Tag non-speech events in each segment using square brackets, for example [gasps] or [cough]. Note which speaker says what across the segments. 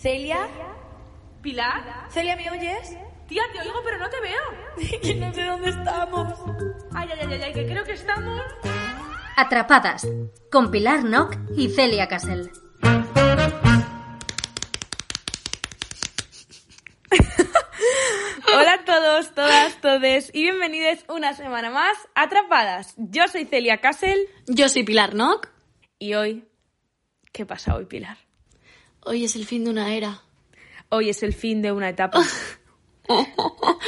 Speaker 1: Celia,
Speaker 2: ¿Pilar?
Speaker 1: Celia, ¿me oyes?
Speaker 2: Tía, te oigo, pero no te veo. [laughs]
Speaker 1: Que no sé dónde estamos.
Speaker 2: Ay, ay, ay, ay, que creo que estamos...
Speaker 3: Atrapadas, con Pilar Nock y Celia Casel. [laughs]
Speaker 2: Hola a todos, todas, todes y bienvenidos una semana más a Atrapadas. Yo soy Celia Castle
Speaker 1: Yo soy Pilar Nock.
Speaker 2: y hoy... ¿Qué pasa hoy, Pilar?
Speaker 1: Hoy es el fin de una era.
Speaker 2: Hoy es el fin de una etapa. [laughs]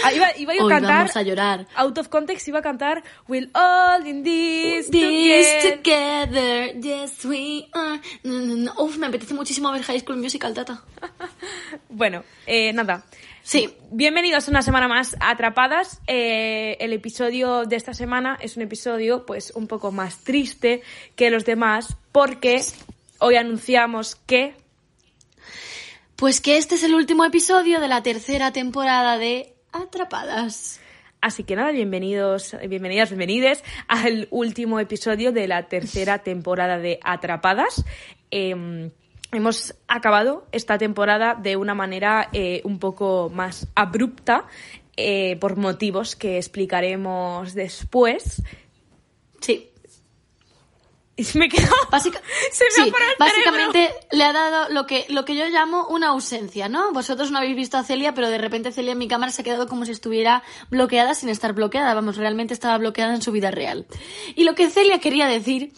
Speaker 2: Ah, iba, iba a
Speaker 1: Hoy
Speaker 2: cantar...
Speaker 1: vamos a llorar.
Speaker 2: Out of context iba a cantar We'll all in this,
Speaker 1: This
Speaker 2: together.
Speaker 1: together, yes we are. No, no, no. Uf, me apetece muchísimo ver High School Musical, tata. [laughs]
Speaker 2: Bueno, eh, nada.
Speaker 1: Sí,
Speaker 2: Bienvenidos una semana más a Atrapadas. Eh, el episodio de esta semana es un episodio pues un poco más triste que los demás porque hoy anunciamos que
Speaker 1: pues que este es el último episodio de la tercera temporada de Atrapadas.
Speaker 2: Así que nada, bienvenidos, bienvenidas, bienvenides al último episodio de la tercera [laughs] temporada de Atrapadas. Eh, hemos acabado esta temporada de una manera eh, un poco más abrupta eh, por motivos que explicaremos después.
Speaker 1: Sí.
Speaker 2: Y me he quedado...
Speaker 1: Básica- [laughs]
Speaker 2: Se me
Speaker 1: sí, básicamente le ha dado lo que, lo que yo llamo una ausencia, ¿no? Vosotros no habéis visto a Celia, pero de repente Celia en mi cámara se ha quedado como si estuviera bloqueada sin estar bloqueada. Vamos, realmente estaba bloqueada en su vida real. Y lo que Celia quería decir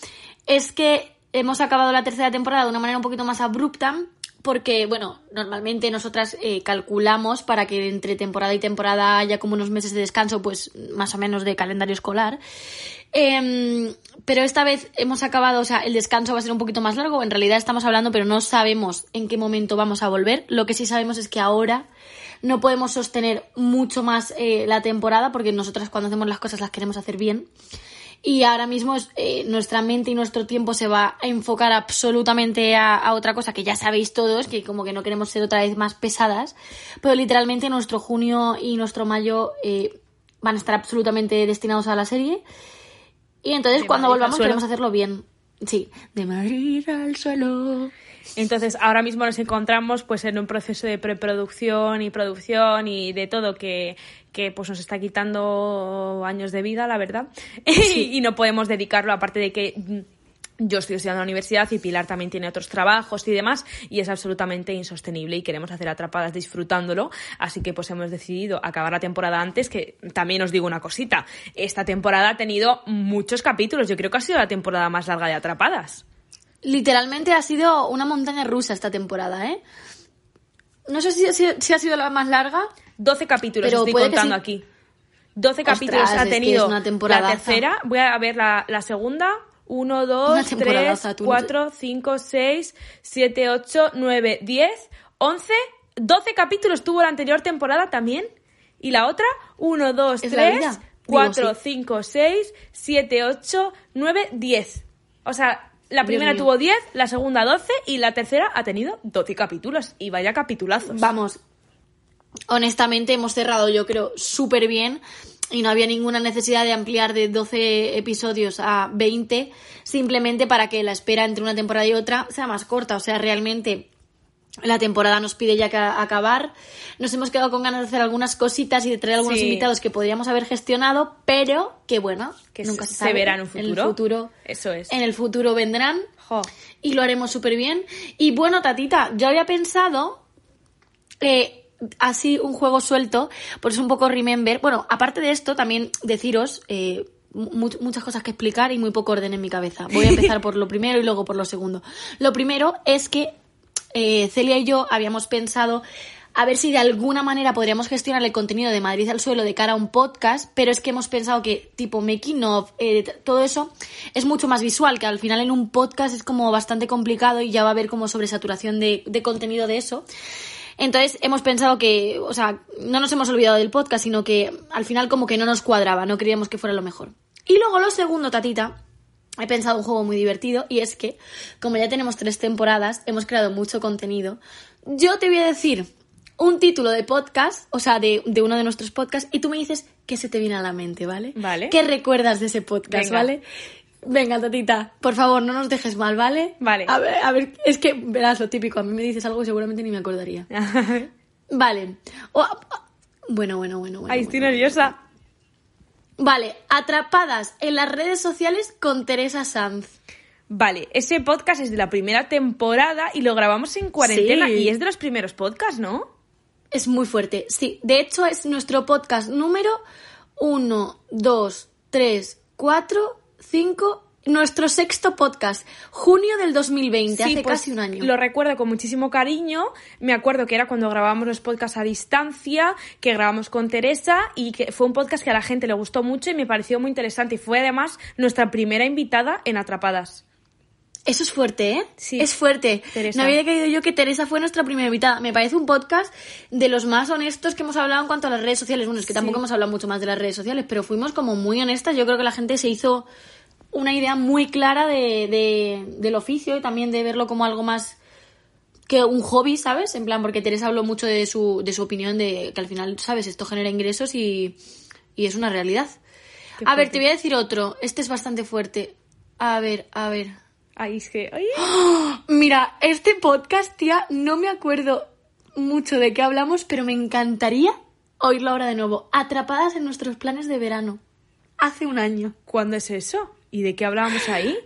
Speaker 1: es que hemos acabado la tercera temporada de una manera un poquito más abrupta. Porque, bueno, normalmente nosotras eh, calculamos para que entre temporada y temporada haya como unos meses de descanso, pues más o menos de calendario escolar. Em, pero esta vez hemos acabado, o sea, el descanso va a ser un poquito más largo. En realidad estamos hablando, pero no sabemos en qué momento vamos a volver. Lo que sí sabemos es que ahora no podemos sostener mucho más eh, la temporada porque nosotras cuando hacemos las cosas las queremos hacer bien. Y ahora mismo eh, nuestra mente y nuestro tiempo se va a enfocar absolutamente a, a otra cosa que ya sabéis todos, que como que no queremos ser otra vez más pesadas. Pero literalmente nuestro junio y nuestro mayo eh, van a estar absolutamente destinados a la serie. Y entonces
Speaker 2: De
Speaker 1: cuando
Speaker 2: Madrid
Speaker 1: volvamos queremos hacerlo bien. Sí, de Madrid al suelo.
Speaker 2: Entonces, ahora mismo nos encontramos pues en un proceso de preproducción y producción y de todo que, que pues nos está quitando años de vida, la verdad. [laughs] y no podemos dedicarlo, aparte de que mm, yo estoy estudiando en la universidad y Pilar también tiene otros trabajos y demás, y es absolutamente insostenible y queremos hacer atrapadas disfrutándolo, así que pues hemos decidido acabar la temporada antes, que también os digo una cosita, esta temporada ha tenido muchos capítulos, yo creo que ha sido la temporada más larga de atrapadas.
Speaker 1: Literalmente ha sido una montaña rusa esta temporada, ¿eh? No sé si, si- si ha sido la más larga.
Speaker 2: 12 capítulos
Speaker 1: Pero
Speaker 2: estoy contando
Speaker 1: sí.
Speaker 2: aquí. 12
Speaker 1: Ostras,
Speaker 2: capítulos ha tenido la tercera. Voy a ver la, la segunda. 1,
Speaker 1: Una
Speaker 2: 2, 3,
Speaker 1: temporadaza, tú no
Speaker 2: 4, 5, 6, 7, 8, 9, 10, 11, 12 capítulos tuvo la anterior temporada también. Y la otra, 1, 2,
Speaker 1: Es la
Speaker 2: 3,
Speaker 1: vida. Digo,
Speaker 2: 4,
Speaker 1: sí.
Speaker 2: 5, 6, 7, 8, 9, 10. O sea, la primera tuvo 10, la segunda 12 y la tercera ha tenido 12 capítulos. Y vaya capitulazos.
Speaker 1: Vamos, honestamente hemos cerrado yo creo súper bien y no había ninguna necesidad de ampliar de 12 episodios a 20 simplemente para que la espera entre una temporada y otra sea más corta. O sea, realmente la temporada nos pide ya que acabar. Nos hemos quedado con ganas de hacer algunas cositas y de traer algunos
Speaker 2: Sí.
Speaker 1: invitados que podríamos haber gestionado, pero que bueno,
Speaker 2: Que
Speaker 1: nunca
Speaker 2: se-
Speaker 1: se,
Speaker 2: se
Speaker 1: sabe.
Speaker 2: verá en un futuro.
Speaker 1: el futuro.
Speaker 2: Eso es.
Speaker 1: En el futuro vendrán
Speaker 2: Jo.
Speaker 1: y lo haremos súper bien. Y bueno, Tatita, yo había pensado eh, así un juego suelto, por eso un poco remember. Bueno, aparte de esto, también deciros eh, mu- muchas cosas que explicar y muy poco orden en mi cabeza. Voy a [laughs] empezar por lo primero y luego por lo segundo. Lo primero es que eh, Celia y yo habíamos pensado a ver si de alguna manera podríamos gestionar el contenido de Madrid al suelo de cara a un podcast, pero es que hemos pensado que tipo making of, eh, todo eso es mucho más visual, que al final en un podcast es como bastante complicado y ya va a haber como sobresaturación de, de contenido de eso. Entonces hemos pensado que, o sea, no nos hemos olvidado del podcast, sino que al final como que no nos cuadraba, no queríamos que fuera lo mejor. Y luego lo segundo, Tatita, he pensado un juego muy divertido y es que, como ya tenemos tres temporadas, hemos creado mucho contenido. Yo te voy a decir un título de podcast, o sea, de, de uno de nuestros podcasts, y tú me dices qué se te viene a la mente, ¿vale?
Speaker 2: Vale.
Speaker 1: ¿Qué recuerdas de ese podcast,
Speaker 2: Venga.
Speaker 1: ¿vale? Venga, Tatita, por favor, no nos dejes mal, ¿vale?
Speaker 2: Vale.
Speaker 1: A ver, a ver, es que verás lo típico, a mí me dices algo y seguramente ni me acordaría. [laughs] Vale. O- bueno, bueno, bueno, bueno.
Speaker 2: Ay, estoy
Speaker 1: bueno.
Speaker 2: nerviosa.
Speaker 1: Vale, atrapadas en las redes sociales con Teresa Sanz.
Speaker 2: Vale, ese podcast es de la primera temporada y lo grabamos en cuarentena
Speaker 1: Sí.
Speaker 2: y es de los primeros podcasts, ¿no?
Speaker 1: Es muy fuerte, sí. De hecho, es nuestro podcast número 1, 2, 3, 4, 5. Nuestro sexto podcast, junio del 2020, hace
Speaker 2: pues,
Speaker 1: casi un año.
Speaker 2: Lo recuerdo con muchísimo cariño. Me acuerdo que era cuando grabábamos los podcasts a distancia, que grabamos con Teresa y que fue un podcast que a la gente le gustó mucho y me pareció muy interesante. Y fue además nuestra primera invitada en Atrapadas.
Speaker 1: Eso es fuerte, ¿eh?
Speaker 2: Sí.
Speaker 1: Es fuerte.
Speaker 2: Teresa.
Speaker 1: No había creído yo que Teresa fue nuestra primera invitada. Me parece un podcast de los más honestos que hemos hablado en cuanto a las redes sociales. Bueno, es que tampoco hemos hablado mucho más de las redes sociales, pero fuimos como muy honestas. Yo creo que la gente se hizo una idea muy clara de, de- del oficio y también de verlo como algo más que un hobby, ¿sabes? En plan, porque Teresa habló mucho de su, de su opinión de que al final, ¿sabes? Esto genera ingresos y, y es una realidad.
Speaker 2: Qué
Speaker 1: A ver, te voy a decir otro. Este es bastante fuerte. A ver, a ver.
Speaker 2: Ay, es que. ay.
Speaker 1: Mira, este podcast, tía, no me acuerdo mucho de qué hablamos, pero me encantaría oírlo ahora de nuevo. Atrapadas en nuestros planes de verano. Hace un año.
Speaker 2: ¿Cuándo es eso? ¿Y de qué hablábamos ahí?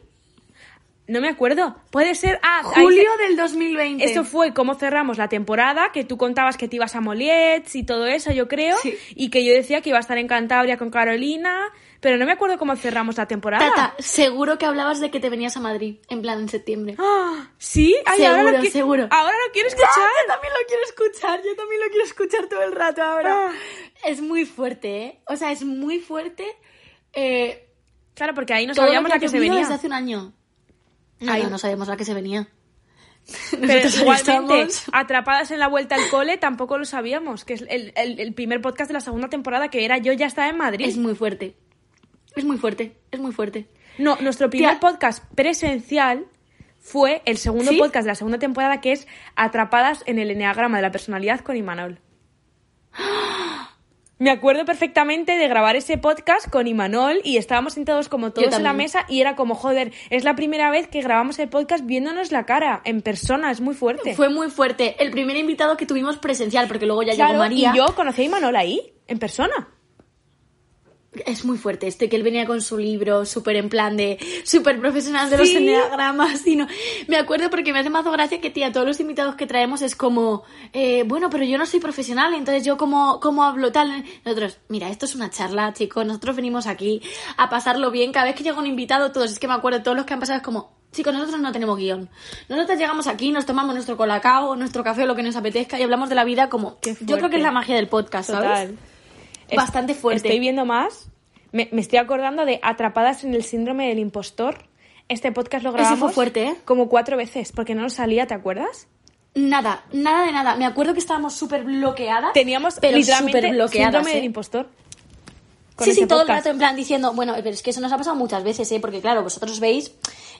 Speaker 2: No me acuerdo. Puede ser. Ah,
Speaker 1: Julio
Speaker 2: se-
Speaker 1: del 2020.
Speaker 2: Eso fue cómo cerramos la temporada, que tú contabas que te ibas a Moliets y todo eso, yo creo,
Speaker 1: Sí.
Speaker 2: y que yo decía que iba a estar en Cantabria con Carolina, pero no me acuerdo cómo cerramos la temporada.
Speaker 1: Tata, seguro que hablabas de que te venías a Madrid, en plan en septiembre.
Speaker 2: Ah, [gasps] ¿Sí? Ay, ahora
Speaker 1: Seguro,
Speaker 2: lo qui-
Speaker 1: seguro.
Speaker 2: Ahora lo quiero [laughs] escuchar.
Speaker 1: Ah, yo también lo quiero escuchar, yo también lo quiero escuchar todo el rato ahora.
Speaker 2: Ah.
Speaker 1: Es muy fuerte, ¿eh? O sea, es muy fuerte. Eh,
Speaker 2: Claro, porque ahí no
Speaker 1: todo
Speaker 2: sabíamos la que se venía.
Speaker 1: desde hace un año. No,
Speaker 2: Ay.
Speaker 1: no, no sabemos la que se venía. [laughs]
Speaker 2: Pero
Speaker 1: ahí
Speaker 2: igualmente, atrapadas en la vuelta al cole, tampoco lo sabíamos, que es el, el- el primer podcast de la segunda temporada que era Yo ya estaba en Madrid.
Speaker 1: Es muy fuerte. Es muy fuerte, es muy fuerte.
Speaker 2: No, nuestro primer
Speaker 1: Tía.
Speaker 2: podcast presencial fue el segundo
Speaker 1: ¿Sí?
Speaker 2: podcast de la segunda temporada que es Atrapadas en el Enneagrama de la Personalidad con Imanol. [gasps] [gasps] Me acuerdo perfectamente de grabar ese podcast con Imanol y estábamos sentados como todos en la mesa y era como, joder, es la primera vez que grabamos el podcast viéndonos la cara, en persona, es muy fuerte.
Speaker 1: Fue muy fuerte. El primer invitado que tuvimos presencial, porque luego ya
Speaker 2: Claro,
Speaker 1: llegó María.
Speaker 2: y yo conocí a Imanol ahí, en persona.
Speaker 1: Es muy fuerte este que él venía con su libro, súper en plan de súper profesional de los
Speaker 2: Sí.
Speaker 1: enneagramas. Y no. Me acuerdo porque me hace más gracia que, tía, todos los invitados que traemos es como, eh, bueno, pero yo no soy profesional, entonces yo como, como hablo tal. Nosotros, mira, esto es una charla, chicos, nosotros venimos aquí a pasarlo bien. Cada vez que llega un invitado, todos, es que me acuerdo, todos los que han pasado es como, chicos, nosotros no tenemos guion. Nosotros llegamos aquí, nos tomamos nuestro colacao, nuestro café o lo que nos apetezca y hablamos de la vida como, yo creo que es la magia del podcast, ¿sabes?
Speaker 2: Total.
Speaker 1: Bastante fuerte.
Speaker 2: Estoy viendo más. Me, me estoy acordando de Atrapadas en el síndrome del impostor. Este podcast lo
Speaker 1: Ese
Speaker 2: grabamos
Speaker 1: fue fuerte, ¿eh?
Speaker 2: como cuatro veces porque no nos salía, ¿te acuerdas?
Speaker 1: Nada, nada de nada. Me acuerdo que estábamos súper bloqueadas.
Speaker 2: Teníamos
Speaker 1: pero
Speaker 2: literalmente síndrome
Speaker 1: ¿eh?
Speaker 2: del impostor. Con
Speaker 1: Sí, sí, todo el rato en plan diciendo, bueno, pero es que eso nos ha pasado muchas veces, ¿eh? Porque claro, vosotros veis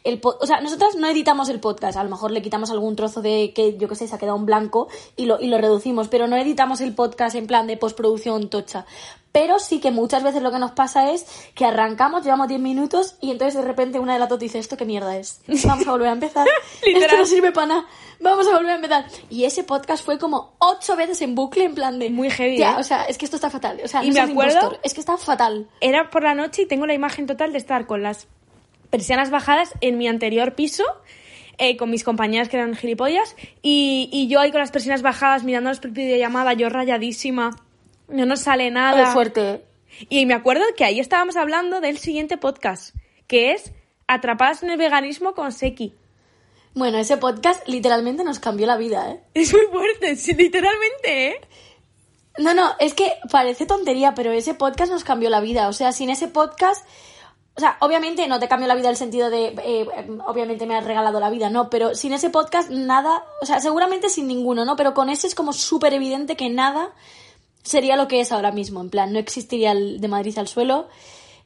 Speaker 1: el po- o sea, nosotras no editamos el podcast, a lo mejor le quitamos algún trozo de que yo qué sé, se ha quedado en blanco y lo, y lo reducimos, pero no editamos el podcast en plan de postproducción tocha. Pero sí que muchas veces lo que nos pasa es que arrancamos, llevamos 10 minutos y entonces de repente una de las dos dice, ¿esto qué mierda es? Vamos a volver a empezar. [laughs] Esto no sirve para nada. Vamos a volver a empezar. Y ese podcast fue como ocho veces en bucle en plan de...
Speaker 2: Muy heavy,
Speaker 1: "Tía,
Speaker 2: ¿eh?
Speaker 1: O sea, es que esto está fatal. O sea,
Speaker 2: Y
Speaker 1: no
Speaker 2: me
Speaker 1: seas
Speaker 2: acuerdo-
Speaker 1: impostor, es que está fatal.
Speaker 2: Era por la noche y tengo la imagen total de estar con las persianas bajadas en mi anterior piso. eh, con mis compañeras que eran gilipollas y, y yo ahí con las persianas bajadas mirándonos por videollamada, yo rayadísima, no nos sale nada.
Speaker 1: Muy fuerte.
Speaker 2: Y me acuerdo que ahí estábamos hablando del siguiente podcast, que es Atrapadas en el veganismo con Seki.
Speaker 1: Bueno, ese podcast literalmente nos cambió la vida, ¿eh? [laughs]
Speaker 2: Es muy fuerte, sí, literalmente, ¿eh?
Speaker 1: No, no, es que parece tontería, pero ese podcast nos cambió la vida. O sea, sin ese podcast. O sea, obviamente no te cambió la vida el sentido de. eh, obviamente me has regalado la vida, no, pero sin ese podcast nada. O sea, seguramente sin ninguno, ¿no? Pero con ese es como súper evidente que nada sería lo que es ahora mismo. En plan, no existiría el de Madrid al suelo.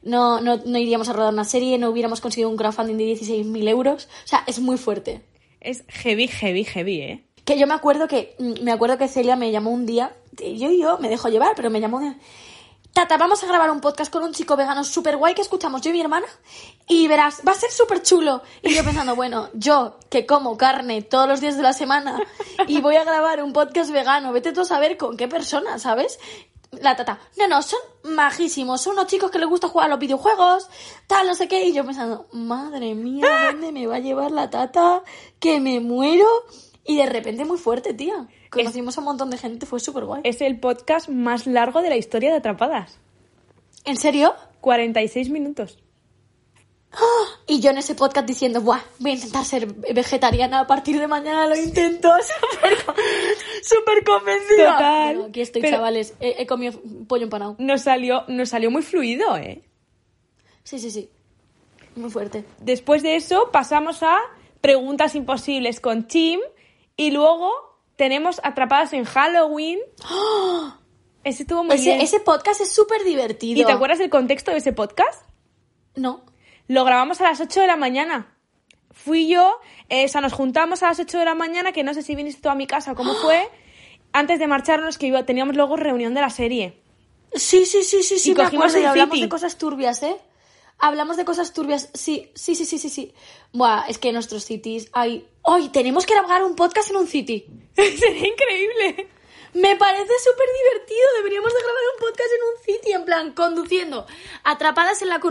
Speaker 1: No, no, no iríamos a rodar una serie, no hubiéramos conseguido un crowdfunding de 16.000 euros. O sea, es muy fuerte.
Speaker 2: Es heavy, heavy, heavy, ¿eh?
Speaker 1: Que yo me acuerdo que mm, me acuerdo que Celia me llamó un día, yo y yo me dejo llevar, pero me llamó Tata, vamos a grabar un podcast con un chico vegano súper guay que escuchamos yo y mi hermana y verás, va a ser súper chulo. Y yo pensando, bueno, yo que como carne todos los días de la semana y voy a grabar un podcast vegano, vete tú a saber con qué persona, ¿sabes? La tata, no, no, son majísimos, son unos chicos que les gusta jugar a los videojuegos, tal, no sé qué. Y yo pensando, madre mía, ¿dónde me va a llevar la tata? Que me muero. Y de repente muy fuerte, tía. Conocimos a un montón de gente, fue súper guay.
Speaker 2: Es el podcast más largo de la historia de Atrapadas.
Speaker 1: ¿En serio?
Speaker 2: 46 minutos.
Speaker 1: Y yo en ese podcast diciendo, Buah, voy a intentar ser vegetariana a partir de mañana, lo intento. [laughs] Súper súper convencida.
Speaker 2: Total.
Speaker 1: Aquí estoy,
Speaker 2: Pero-
Speaker 1: chavales. He, he comido pollo empanado.
Speaker 2: Nos salió, nos salió muy fluido, ¿eh?
Speaker 1: Sí, sí, sí. Muy fuerte.
Speaker 2: Después de eso pasamos a preguntas imposibles con Tim y luego tenemos Atrapadas en Halloween. [gasps] Ese estuvo muy
Speaker 1: Ese,
Speaker 2: bien.
Speaker 1: ese podcast es súper divertido.
Speaker 2: ¿Y te acuerdas del contexto de ese podcast?
Speaker 1: No.
Speaker 2: Lo grabamos a las 8 de la mañana. Fui yo, eh, o sea, nos juntamos a las 8 de la mañana, que no sé si viniste tú a mi casa o cómo [gasps] fue, antes de marcharnos, que iba- teníamos luego reunión de la serie.
Speaker 1: Sí, sí, sí, sí, sí.
Speaker 2: Y
Speaker 1: me
Speaker 2: cogimos
Speaker 1: acuerdo, y
Speaker 2: el
Speaker 1: hablamos
Speaker 2: City.
Speaker 1: de cosas turbias, ¿eh? Hablamos de cosas turbias. Sí, sí, sí, sí, sí, sí. Buah, es que nuestros cities hay... ¡Hoy tenemos que grabar un podcast en un city! [laughs]
Speaker 2: Sería increíble.
Speaker 1: Me parece súper divertido. Deberíamos de grabar un podcast en un city, en plan, conduciendo. Atrapadas en la,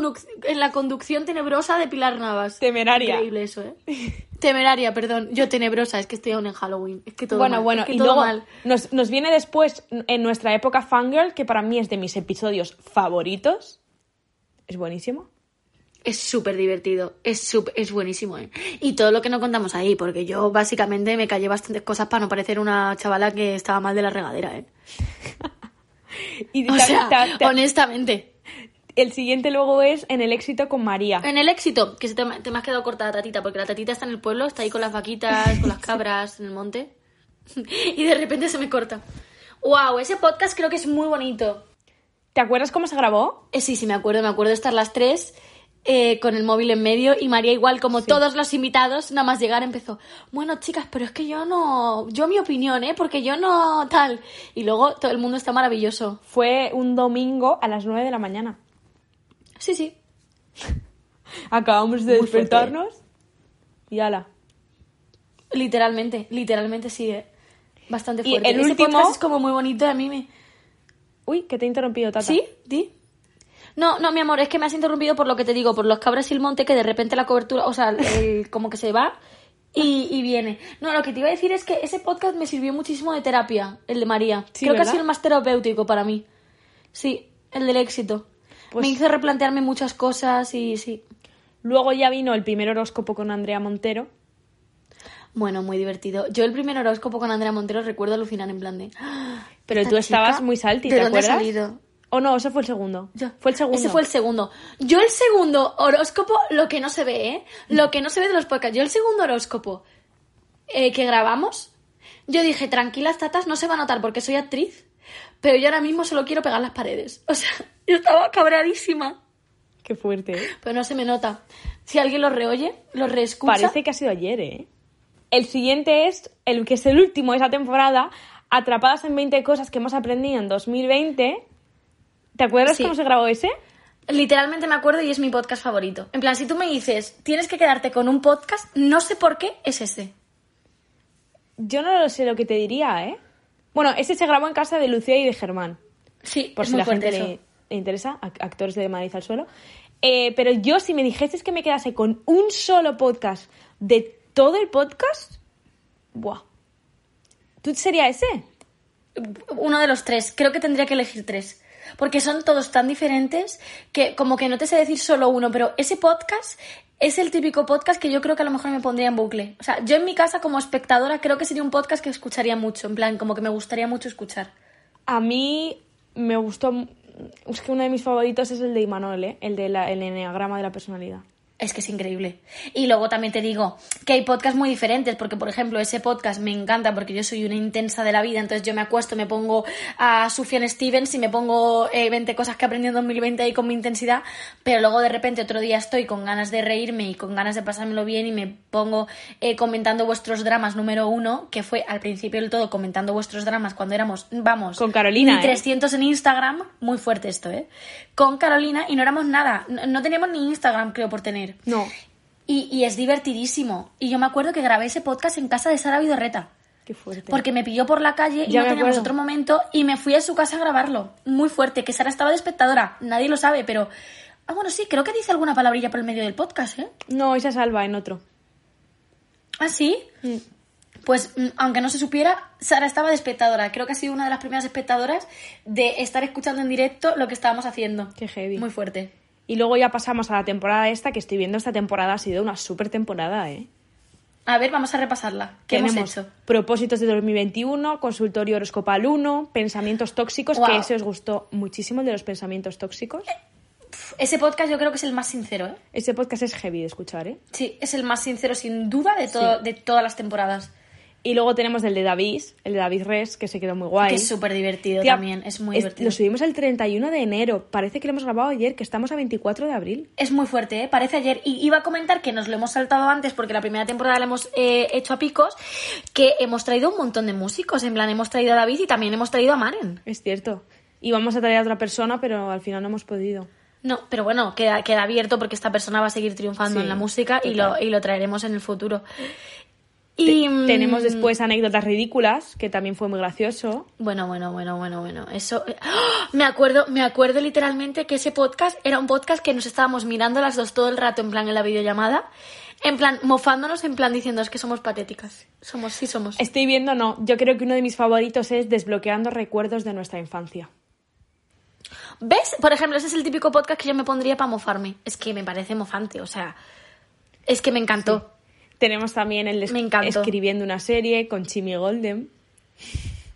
Speaker 1: en la conducción tenebrosa de Pilar Navas.
Speaker 2: Temeraria.
Speaker 1: Increíble eso, ¿eh? Temeraria, perdón. Yo tenebrosa, es que estoy aún en Halloween. Es que todo
Speaker 2: bueno,
Speaker 1: mal,
Speaker 2: bueno,
Speaker 1: es que
Speaker 2: y
Speaker 1: todo
Speaker 2: luego
Speaker 1: mal.
Speaker 2: nos, nos viene después en nuestra época fangirl, que para mí es de mis episodios favoritos. Es buenísimo.
Speaker 1: Es súper divertido, es, sup- es buenísimo, ¿eh? Y todo lo que no contamos ahí, porque yo básicamente me callé bastantes cosas para no parecer una chavala que estaba mal de la regadera, ¿eh? [laughs]
Speaker 2: Y
Speaker 1: O
Speaker 2: ta-
Speaker 1: sea,
Speaker 2: ta- ta-
Speaker 1: honestamente.
Speaker 2: el siguiente luego es en el éxito con María.
Speaker 1: En el éxito, que se te, te me has quedado corta la tatita, porque la tatita está en el pueblo, está ahí con las vaquitas, con las [laughs] cabras en el monte. [laughs] Y de repente se me corta. ¡Wow! Ese podcast creo que es muy bonito.
Speaker 2: ¿Te acuerdas cómo se grabó?
Speaker 1: Eh, sí, sí, me acuerdo, me acuerdo de estar las tres eh, con el móvil en medio y María igual como todos los invitados, nada más llegar empezó, bueno chicas, pero es que yo no, yo mi opinión, ¿eh? Porque yo no tal. Y luego todo el mundo está maravilloso.
Speaker 2: Fue un domingo a las 9 de la mañana.
Speaker 1: Sí, sí. [laughs]
Speaker 2: Acabamos de
Speaker 1: Muy fuerte.
Speaker 2: despertarnos y ala.
Speaker 1: Literalmente, literalmente sí, ¿eh? Bastante
Speaker 2: Y
Speaker 1: fuerte.
Speaker 2: el
Speaker 1: Ese
Speaker 2: último-
Speaker 1: es como muy bonito y a mí me...
Speaker 2: Uy, que te he interrumpido, Tata.
Speaker 1: ¿Sí? ¿Di? No, no, mi amor, es que me has interrumpido por lo que te digo, por los cabras y el monte, que de repente la cobertura, o sea, el- [laughs] como que se va y, y viene. No, lo que te iba a decir es que ese podcast me sirvió muchísimo de terapia, el de María.
Speaker 2: Sí,
Speaker 1: Creo que ha sido el más terapéutico para mí. Sí, el del éxito.
Speaker 2: Pues-
Speaker 1: Me hizo replantearme muchas cosas y sí.
Speaker 2: Luego ya vino el primer horóscopo con Andrea Montero.
Speaker 1: Bueno, muy divertido. Yo el primer horóscopo con Andrea Montero recuerdo alucinar en plan de... "Ah,
Speaker 2: Pero tú estabas muy salty,
Speaker 1: ¿de
Speaker 2: ¿te
Speaker 1: dónde ha
Speaker 2: acuerdas?
Speaker 1: salido?
Speaker 2: O no, ese fue el segundo.
Speaker 1: Yo.
Speaker 2: Fue el segundo.
Speaker 1: Ese fue el segundo. Yo el segundo horóscopo, lo que no se ve, ¿eh? Lo que no se ve de los podcasts. Yo el segundo horóscopo eh, que grabamos, yo dije, tranquilas, tatas, no se va a notar porque soy actriz, pero yo ahora mismo solo quiero pegar las paredes. O sea, [laughs] yo estaba cabreadísima,
Speaker 2: Qué fuerte, ¿eh?
Speaker 1: pero no se me nota. Si alguien lo reoye, lo reescucha...
Speaker 2: Parece que ha sido ayer, ¿eh? El siguiente es, el que es el último de esa temporada, Atrapadas en 20 cosas que hemos aprendido en 2020. ¿Te acuerdas
Speaker 1: Sí.
Speaker 2: cómo se grabó ese?
Speaker 1: Literalmente me acuerdo y es mi podcast favorito. En plan, si tú me dices, tienes que quedarte con un podcast, no sé por qué es ese.
Speaker 2: Yo no lo sé lo que te diría, ¿eh? Bueno, ese se grabó en casa de Lucía y de Germán.
Speaker 1: Sí,
Speaker 2: por
Speaker 1: es
Speaker 2: si
Speaker 1: muy
Speaker 2: la gente le, interesa, ac- actores de Madrid al suelo. Eh, pero yo, si me dijeses que me quedase con un solo podcast de todo el podcast, ¡buah! ¿Tú sería ese?
Speaker 1: Uno de los tres. Creo que tendría que elegir tres. Porque son todos tan diferentes que como que no te sé decir solo uno, pero ese podcast es el típico podcast que yo creo que a lo mejor me pondría en bucle. O sea, yo en mi casa como espectadora creo que sería un podcast que escucharía mucho, en plan, como que me gustaría mucho escuchar.
Speaker 2: A mí me gustó. Es que uno de mis favoritos es el de Imanol, ¿eh? el del el enneagrama de la personalidad.
Speaker 1: Es que es increíble. Y luego también te digo que hay podcasts muy diferentes, porque por ejemplo ese podcast me encanta porque yo soy una intensa de la vida, entonces yo me acuesto, me pongo a Sufjan Stevens y me pongo eh, 20 cosas que aprendí en 2020 ahí con mi intensidad, pero luego de repente otro día estoy con ganas de reírme y con ganas de pasármelo bien y me pongo eh, comentando vuestros dramas número uno, que fue al principio del todo comentando vuestros dramas cuando éramos, vamos,
Speaker 2: Con Carolina,
Speaker 1: ni
Speaker 2: ¿eh?
Speaker 1: 300 en Instagram, muy fuerte esto, ¿eh? Con Carolina y no éramos nada, no, no teníamos ni Instagram creo por tener.
Speaker 2: No,
Speaker 1: Y, y es divertidísimo. Y yo me acuerdo que grabé ese podcast en casa de Sara Vidorreta.
Speaker 2: qué fuerte.
Speaker 1: Porque me pilló por la calle y
Speaker 2: Ya
Speaker 1: no teníamos
Speaker 2: acuerdo.
Speaker 1: otro momento y me fui a su casa a grabarlo. Muy fuerte, que Sara estaba de espectadora. Nadie lo sabe, pero... Ah, bueno, sí, creo que dice alguna palabrilla por el medio del podcast, ¿eh?
Speaker 2: No, esa salva en otro.
Speaker 1: ¿Ah, sí?
Speaker 2: Mm.
Speaker 1: Pues, mm, aunque no se supiera, Sara estaba de espectadora. Creo que ha sido una de las primeras espectadoras de estar escuchando en directo lo que estábamos haciendo.
Speaker 2: Qué heavy.
Speaker 1: Muy fuerte.
Speaker 2: Y luego ya pasamos a la temporada esta, que estoy viendo esta temporada, ha sido una super temporada, ¿eh?
Speaker 1: A ver, vamos a repasarla. ¿Qué
Speaker 2: Tenemos
Speaker 1: hemos hecho?
Speaker 2: propósitos de 2021, consultorio horoscopal 1, pensamientos tóxicos, que ese os gustó muchísimo, el de los pensamientos tóxicos.
Speaker 1: Ese podcast yo creo que es el más sincero, ¿eh?
Speaker 2: Ese podcast es heavy de escuchar, ¿eh?
Speaker 1: Sí, es el más sincero sin duda de, todo,
Speaker 2: Sí.
Speaker 1: de todas las temporadas.
Speaker 2: Y luego tenemos el de David, el de David Res, que se quedó muy guay.
Speaker 1: Que es súper divertido
Speaker 2: Tía,
Speaker 1: también, es muy
Speaker 2: es-
Speaker 1: divertido.
Speaker 2: Lo subimos el 31 de enero. Parece que lo hemos grabado ayer, que estamos a 24 de abril.
Speaker 1: Es muy fuerte, ¿eh? Parece ayer. Y iba a comentar que nos lo hemos saltado antes porque la primera temporada la hemos eh, hecho a picos, que hemos traído un montón de músicos. En plan, hemos traído a David y también hemos traído a Maren.
Speaker 2: Es cierto. Y vamos a traer a otra persona, pero al final no hemos podido.
Speaker 1: No, pero bueno, queda, queda abierto porque esta persona va a seguir triunfando
Speaker 2: Sí,
Speaker 1: en la música y lo, y lo traeremos en el futuro. Y mm,
Speaker 2: tenemos después anécdotas ridículas, que también fue muy gracioso.
Speaker 1: Bueno, bueno, bueno, bueno, bueno. Eso. ¡Ah! Me acuerdo, me acuerdo literalmente que ese podcast era un podcast que nos estábamos mirando las dos todo el rato, en plan en la videollamada, en plan mofándonos, en plan diciendo es que somos patéticas. Somos, sí somos.
Speaker 2: Estoy viendo, no. Yo creo que uno de mis favoritos es Desbloqueando recuerdos de nuestra infancia.
Speaker 1: ¿Ves? Por ejemplo, ese es el típico podcast que yo me pondría para mofarme. Es que me parece mofante, o sea, es que me encantó.
Speaker 2: Tenemos también el
Speaker 1: Me encantó.
Speaker 2: escribiendo una serie con Chimi Golden.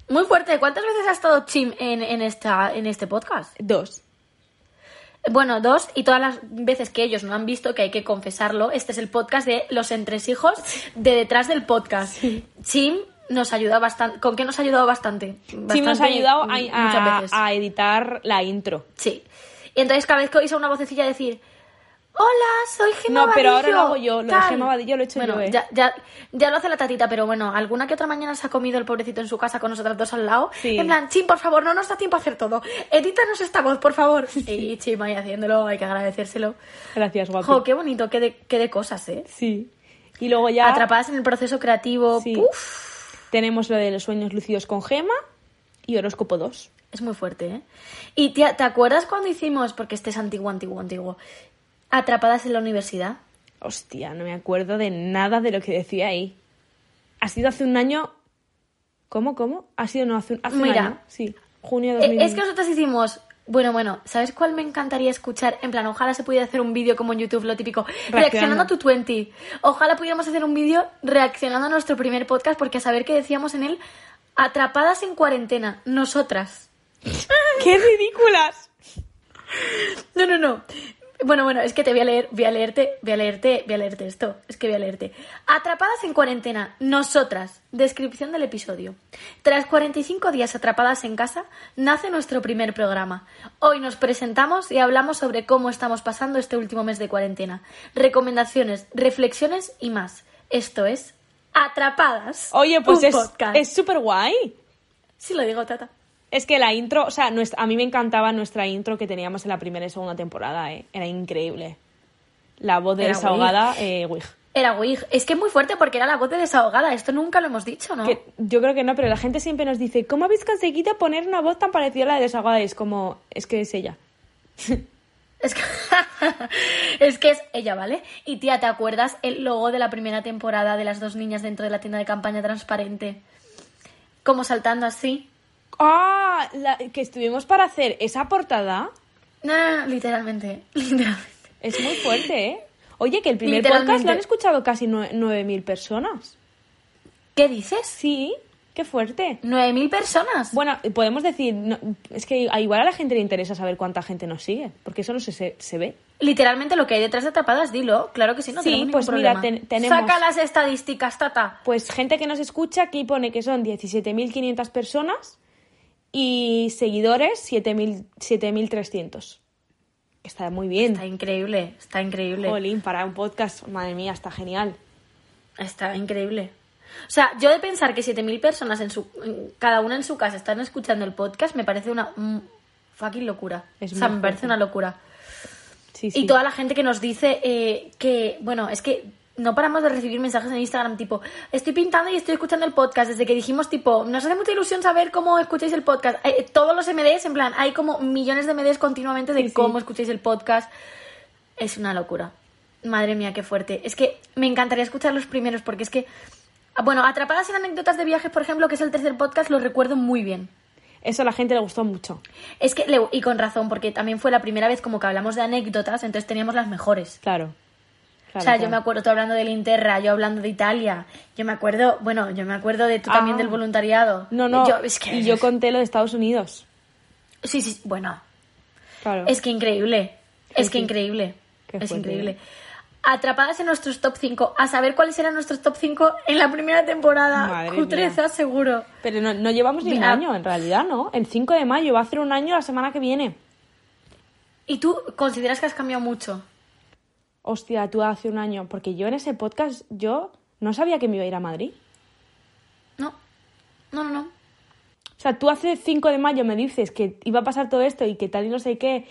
Speaker 1: Muy fuerte. ¿Cuántas veces ha estado Chim en, en, esta, en este podcast?
Speaker 2: Dos.
Speaker 1: Bueno, dos, y todas las veces que ellos no han visto, que hay que confesarlo, este es el podcast de los entresijos de detrás del podcast. Chim nos ha ayudado bastante. ¿Con qué nos ha ayudado bastante?
Speaker 2: Chim nos ha
Speaker 1: Bastante,
Speaker 2: ayudado a, a- a editar la intro.
Speaker 1: Sí. Y entonces cada vez que oís a una vocecilla decir, hola, soy Gemma
Speaker 2: No, pero ahora
Speaker 1: Vadillo",
Speaker 2: lo hago yo, lo de
Speaker 1: tal.
Speaker 2: Gemma Vadillo lo he hecho
Speaker 1: bueno,
Speaker 2: yo, ¿eh?
Speaker 1: Ya, ya, ya lo hace la tatita, pero bueno, alguna que otra mañana se ha comido el pobrecito en su casa con nosotras dos al lado.
Speaker 2: Sí.
Speaker 1: En plan, Chim, por favor, no nos da tiempo a hacer todo. Edítanos esta voz, por favor. Y Chim ahí haciéndolo, hay que agradecérselo.
Speaker 2: Gracias, guapo.
Speaker 1: Jo, qué bonito, qué de, qué de cosas, ¿eh?
Speaker 2: Sí. Y luego ya
Speaker 1: Atrapadas en el proceso creativo.
Speaker 2: Sí.
Speaker 1: Uf,
Speaker 2: tenemos lo de los sueños lúcidos con Gema y Horóscopo 2.
Speaker 1: es muy fuerte, ¿eh? Y tía, ¿te acuerdas cuando hicimos, porque este es antiguo, antiguo, antiguo, Atrapadas en la universidad?
Speaker 2: Hostia, no me acuerdo de nada de lo que decía ahí. Ha sido hace un año. ¿Cómo, cómo? Ha sido no hace un, hace un
Speaker 1: Mira.
Speaker 2: año. Sí, junio de
Speaker 1: Eh,
Speaker 2: 2020.
Speaker 1: Es que nosotros hicimos. Bueno, bueno, ¿sabes cuál me encantaría escuchar? En plan, ojalá se pudiera hacer un vídeo como en YouTube, lo típico. Reaccionando a tu 20. Ojalá pudiéramos hacer un vídeo reaccionando a nuestro primer podcast, porque a saber qué decíamos en él, atrapadas en cuarentena, nosotras. [laughs]
Speaker 2: ¡Qué ridículas!
Speaker 1: No, no, no. Bueno, bueno, es que te voy a leer, voy a leerte, voy a leerte, voy a leerte esto. Es que voy a leerte. Atrapadas en cuarentena, nosotras. Descripción del episodio. Tras 45 días atrapadas en casa, nace nuestro primer programa. Hoy nos presentamos y hablamos sobre cómo estamos pasando este último mes de cuarentena. Recomendaciones, reflexiones y más. Esto es Atrapadas.
Speaker 2: Oye, pues
Speaker 1: un
Speaker 2: es
Speaker 1: podcast.
Speaker 2: es súper guay.
Speaker 1: Sí lo digo, Tata.
Speaker 2: Es que la intro, o sea, nuestra- a mí me encantaba nuestra intro que teníamos en la primera y segunda temporada, ¿eh? Era increíble. La voz de
Speaker 1: Era
Speaker 2: desahogada, eh, Wig.
Speaker 1: Era Wig. Es que es muy fuerte porque era la voz de desahogada. Esto nunca lo hemos dicho, ¿no?
Speaker 2: Que yo creo que no, pero la gente siempre nos dice, ¿cómo habéis conseguido poner una voz tan parecida a la de desahogada? Y es como, es que es ella. [laughs]
Speaker 1: Es que, [laughs] es que es ella, ¿vale? Y tía, ¿te acuerdas el logo de la primera temporada de las dos niñas dentro de la tienda de campaña transparente? Como saltando así.
Speaker 2: ¡Ah! la- que estuvimos para hacer esa portada.
Speaker 1: No, no, no, literalmente, [laughs] literalmente.
Speaker 2: Es muy fuerte, ¿eh? Oye, que el primer podcast lo han escuchado casi nue- 9.000 personas.
Speaker 1: ¿Qué dices?
Speaker 2: Sí, qué fuerte.
Speaker 1: ¿9.000 personas?
Speaker 2: Bueno, podemos decir, no, es que a- igual a la gente le interesa saber cuánta gente nos sigue, porque eso no se, se, ve.
Speaker 1: Literalmente lo que hay detrás de atrapadas, dilo. Claro que sí, no
Speaker 2: Sí,
Speaker 1: tenemos
Speaker 2: pues
Speaker 1: ningún
Speaker 2: mira,
Speaker 1: problema.
Speaker 2: ten- tenemos-
Speaker 1: Saca las estadísticas, tata.
Speaker 2: Pues gente que nos escucha, aquí pone que son 17.500 personas y seguidores 7.000 7.300. Está muy bien.
Speaker 1: Está increíble, está increíble.
Speaker 2: Jolín, para un podcast, madre mía, está genial.
Speaker 1: Está increíble. O sea, yo de pensar que 7.000 personas, en su, en- cada una en su casa, están escuchando el podcast, me parece una mm, fucking locura.
Speaker 2: Es
Speaker 1: o sea, me parece una locura.
Speaker 2: Sí, sí.
Speaker 1: Y toda la gente que nos dice eh, que, bueno, es que no paramos de recibir mensajes en Instagram tipo, estoy pintando y estoy escuchando el podcast. Desde que dijimos tipo, nos hace mucha ilusión saber cómo escucháis el podcast. Eh, todos los MDs, en plan, hay como millones de MDs continuamente de
Speaker 2: Sí, sí.
Speaker 1: cómo escucháis el podcast. Es una locura. Madre mía, qué fuerte. Es que me encantaría escuchar los primeros porque es que, bueno, Atrapadas en anécdotas de viajes, por ejemplo, que es el tercer podcast, lo recuerdo muy bien.
Speaker 2: Eso a la gente le gustó mucho.
Speaker 1: Es que, y con razón, porque también fue la primera vez como que hablamos de anécdotas, entonces teníamos las mejores.
Speaker 2: Claro.
Speaker 1: O sea, yo me acuerdo tú hablando de Linterra, yo hablando de Italia, yo me acuerdo, bueno, yo me acuerdo de tú también
Speaker 2: Ah.
Speaker 1: del voluntariado.
Speaker 2: No, no.
Speaker 1: Yo, es que,
Speaker 2: Y yo conté lo de Estados Unidos.
Speaker 1: Sí, sí, bueno,
Speaker 2: Claro.
Speaker 1: es que increíble, es
Speaker 2: Sí,
Speaker 1: que increíble,
Speaker 2: Qué
Speaker 1: es
Speaker 2: fuerte,
Speaker 1: increíble. Atrapadas en nuestros top 5, a saber cuáles eran nuestros top 5 en la primera temporada,
Speaker 2: Madre
Speaker 1: Cutreza, seguro.
Speaker 2: Pero no, no llevamos ni un año, en realidad, ¿no? El 5 de mayo va a hacer un año la semana que viene.
Speaker 1: ¿Y tú consideras que has cambiado mucho?
Speaker 2: Hostia, tú hace un año. Porque yo en ese podcast, yo no sabía que me iba a ir a Madrid.
Speaker 1: No, no, no, no.
Speaker 2: O sea, tú hace 5 de mayo me dices que iba a pasar todo esto y que tal y no sé qué,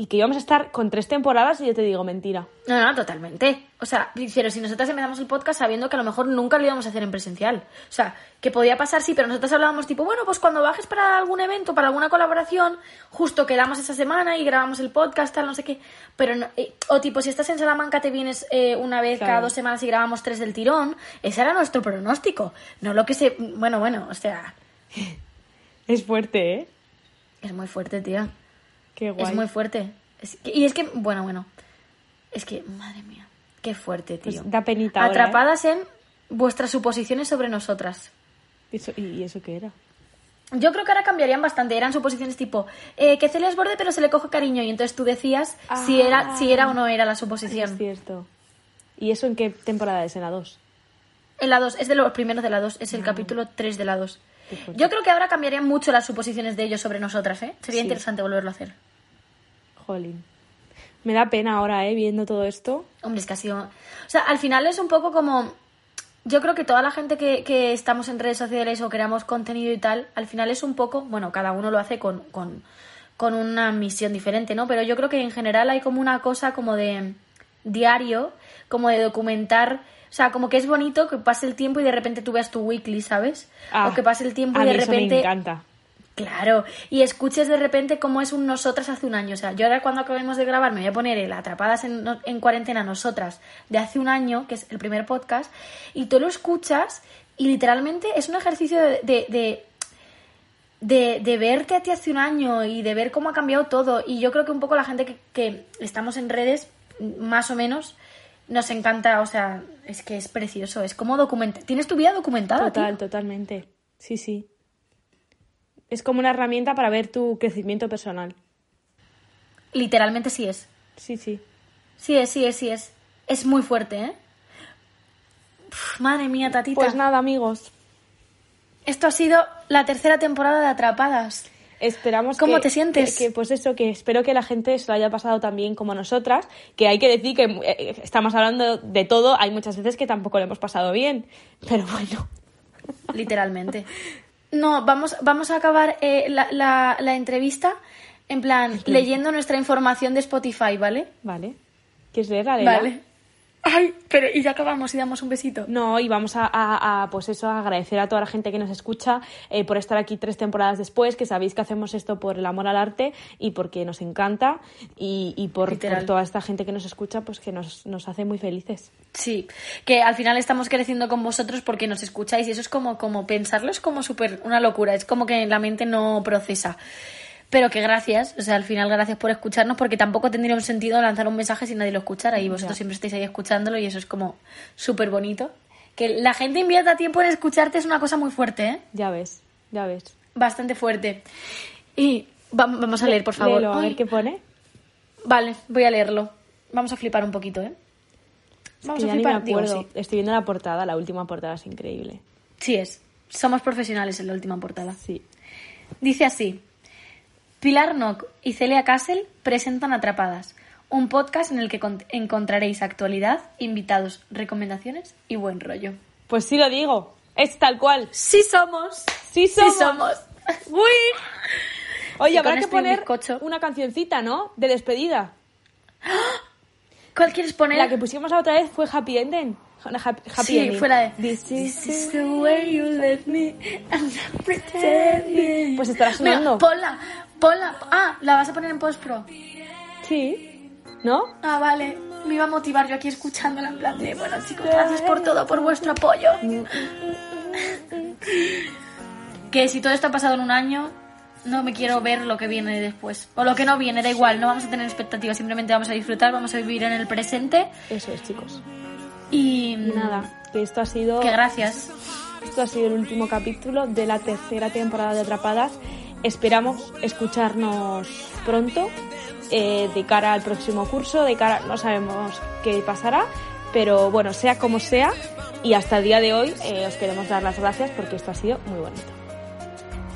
Speaker 2: y que íbamos a estar con tres temporadas y yo te digo mentira.
Speaker 1: No, no, totalmente. O sea, pero si nosotras empezamos el podcast sabiendo que a lo mejor nunca lo íbamos a hacer en presencial. O sea, que podía pasar, sí, pero nosotras hablábamos tipo, bueno, pues cuando bajes para algún evento, para alguna colaboración, justo quedamos esa semana y grabamos el podcast, tal, no sé qué. Pero, no- eh, o tipo, si estás en Salamanca, te vienes eh, una vez
Speaker 2: Claro.
Speaker 1: cada dos semanas y grabamos tres del tirón. Ese era nuestro pronóstico. No lo que se. Bueno, bueno, o sea, [laughs]
Speaker 2: Es fuerte, ¿eh?
Speaker 1: es muy fuerte, tía.
Speaker 2: Qué guay.
Speaker 1: Es muy fuerte. Es que- y es que, bueno, bueno. Es que, madre mía, qué fuerte, tío.
Speaker 2: Pues da penita ahora, ¿eh?
Speaker 1: Atrapadas en vuestras suposiciones sobre nosotras.
Speaker 2: ¿Y eso, y eso qué era?
Speaker 1: Yo creo que ahora cambiarían bastante. Eran suposiciones tipo eh, que Celia es borde, pero se le coge cariño. Y entonces tú decías si,
Speaker 2: Ah.
Speaker 1: era, si era o no era la
Speaker 2: Es
Speaker 1: suposición.
Speaker 2: cierto. ¿Y eso en qué temporada es? ¿En la 2?
Speaker 1: En la 2, es de los primeros de la 2, es el capítulo 3 de la 2.
Speaker 2: Ah. Qué fuerte.
Speaker 1: Yo creo que ahora cambiarían mucho las suposiciones de ellos sobre nosotras, ¿eh? Sería
Speaker 2: Sí.
Speaker 1: interesante volverlo a hacer.
Speaker 2: Jolín. Me da pena ahora, ¿eh? Viendo todo esto.
Speaker 1: Hombre, es que ha sido... O sea, al final es un poco como... Yo creo que toda la gente que, que estamos en redes sociales o creamos contenido y tal, al final es un poco... Bueno, cada uno lo hace con, con, con una misión diferente, ¿no? Pero yo creo que en general hay como una cosa como de diario, como de documentar... O sea, como que es bonito que pase el tiempo y de repente tú veas tu weekly, ¿sabes?
Speaker 2: Ah,
Speaker 1: o que pase el tiempo y de
Speaker 2: mí eso
Speaker 1: repente...
Speaker 2: me encanta.
Speaker 1: Claro, y escuches de repente cómo es un nosotras hace un año. O sea, yo ahora cuando acabemos de grabar me voy a poner el Atrapadas en, en cuarentena nosotras de hace un año, que es el primer podcast, y tú lo escuchas y literalmente es un ejercicio de, de, de, de- de verte a ti hace un año y de ver cómo ha cambiado todo. Y yo creo que un poco la gente que, que estamos en redes, más o menos, nos encanta, o sea, es que es precioso, es como documentar. Tienes tu vida documentada,
Speaker 2: Total, totalmente. Sí, sí. Es como una herramienta para ver tu crecimiento personal.
Speaker 1: Literalmente sí es.
Speaker 2: Sí, sí.
Speaker 1: Sí es, sí es, sí es. Es muy fuerte, ¿eh? Uf, madre mía, tatita.
Speaker 2: Pues nada, amigos.
Speaker 1: Esto ha sido la tercera temporada de Atrapadas.
Speaker 2: Esperamos
Speaker 1: ¿Cómo
Speaker 2: que-
Speaker 1: te sientes?
Speaker 2: Que, que, pues eso, que espero que la gente se lo haya pasado tan bien como nosotras, que hay que decir que eh, estamos hablando de todo, hay muchas veces que tampoco lo hemos pasado bien, pero bueno.
Speaker 1: Literalmente. [laughs] No, vamos, vamos a acabar eh, la, la- la entrevista en plan leyendo nuestra información de Spotify, ¿vale?
Speaker 2: Vale. ¿Quieres leer, Adela?
Speaker 1: Vale. Ay, pero y ya acabamos y damos un besito.
Speaker 2: No, y vamos a, a- a, pues eso, a agradecer a toda la gente que nos escucha eh, por estar aquí tres temporadas después, que sabéis que hacemos esto por el amor al arte y porque nos encanta y, y por toda esta gente que nos escucha, pues que nos, nos hace muy felices.
Speaker 1: Sí, que al final estamos creciendo con vosotros porque nos escucháis y eso es como, como pensarlo, es como súper una locura, es como que la mente no procesa. Pero que gracias, o sea, al final gracias por escucharnos porque tampoco tendría un sentido lanzar un mensaje si nadie lo escuchara y vosotros siempre estáis ahí escuchándolo y eso es como súper bonito. Que la gente invierta tiempo en escucharte es una cosa muy fuerte, ¿eh?
Speaker 2: Ya ves, ya ves.
Speaker 1: Bastante fuerte. Y va- vamos a leer, por favor.
Speaker 2: Léelo, a ver qué pone.
Speaker 1: Vale, voy a leerlo. Vamos a flipar un poquito, ¿eh? Vamos
Speaker 2: Que
Speaker 1: a flipar, digo, sí.
Speaker 2: Estoy viendo la portada, la última portada es increíble.
Speaker 1: Sí es. Somos profesionales en la última portada.
Speaker 2: Sí.
Speaker 1: Dice así. Pilar Nock y Celia Castle presentan Atrapadas, un podcast en el que con- encontraréis actualidad, invitados, recomendaciones y buen rollo.
Speaker 2: Pues sí lo digo. Es tal cual.
Speaker 1: ¡Sí somos!
Speaker 2: Sí somos.
Speaker 1: ¡Sí somos! [laughs]
Speaker 2: ¡Uy! Oye,
Speaker 1: Y
Speaker 2: habrá que
Speaker 1: un
Speaker 2: poner
Speaker 1: bizcocho.
Speaker 2: una cancioncita, ¿no? De despedida.
Speaker 1: ¿Cuál quieres poner?
Speaker 2: La que pusimos la otra vez fue Happy Ending. Happy, happy
Speaker 1: sí,
Speaker 2: Ending.
Speaker 1: fuera de...
Speaker 2: This is-
Speaker 1: the way you let me I'm not pretending.
Speaker 2: Pues estará sonando.
Speaker 1: Ponla, ponla. Ah, la vas a poner en post-pro.
Speaker 2: Sí. ¿No?
Speaker 1: Ah, vale. Me iba a motivar yo aquí escuchándola en plan de, bueno chicos, gracias por todo, por vuestro apoyo. [laughs] que si todo esto ha pasado en un año, no me quiero ver lo que viene después. O lo que no viene, da igual, no vamos a tener expectativas, simplemente vamos a disfrutar, vamos a vivir en el presente.
Speaker 2: Eso es, chicos.
Speaker 1: Y,
Speaker 2: Y nada, que esto ha sido...
Speaker 1: Que gracias.
Speaker 2: Esto ha sido el último capítulo de la tercera temporada de Atrapadas. Esperamos escucharnos pronto eh, de cara al próximo curso, de cara, no sabemos qué pasará, pero bueno, sea como sea, y hasta el día de hoy eh, os queremos dar las gracias porque esto ha sido muy bonito.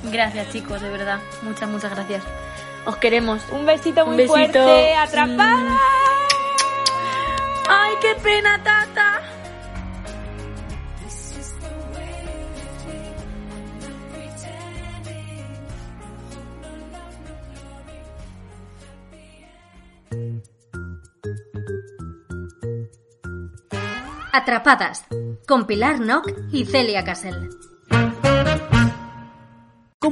Speaker 1: Gracias chicos, de verdad. Muchas, muchas gracias. Os queremos.
Speaker 2: Un besito muy
Speaker 1: Un besito.
Speaker 2: fuerte, atrapada.
Speaker 1: ¡Ay, qué pena, tata!
Speaker 3: Atrapadas, con Pilar Nock y Celia Casel.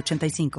Speaker 4: 906985.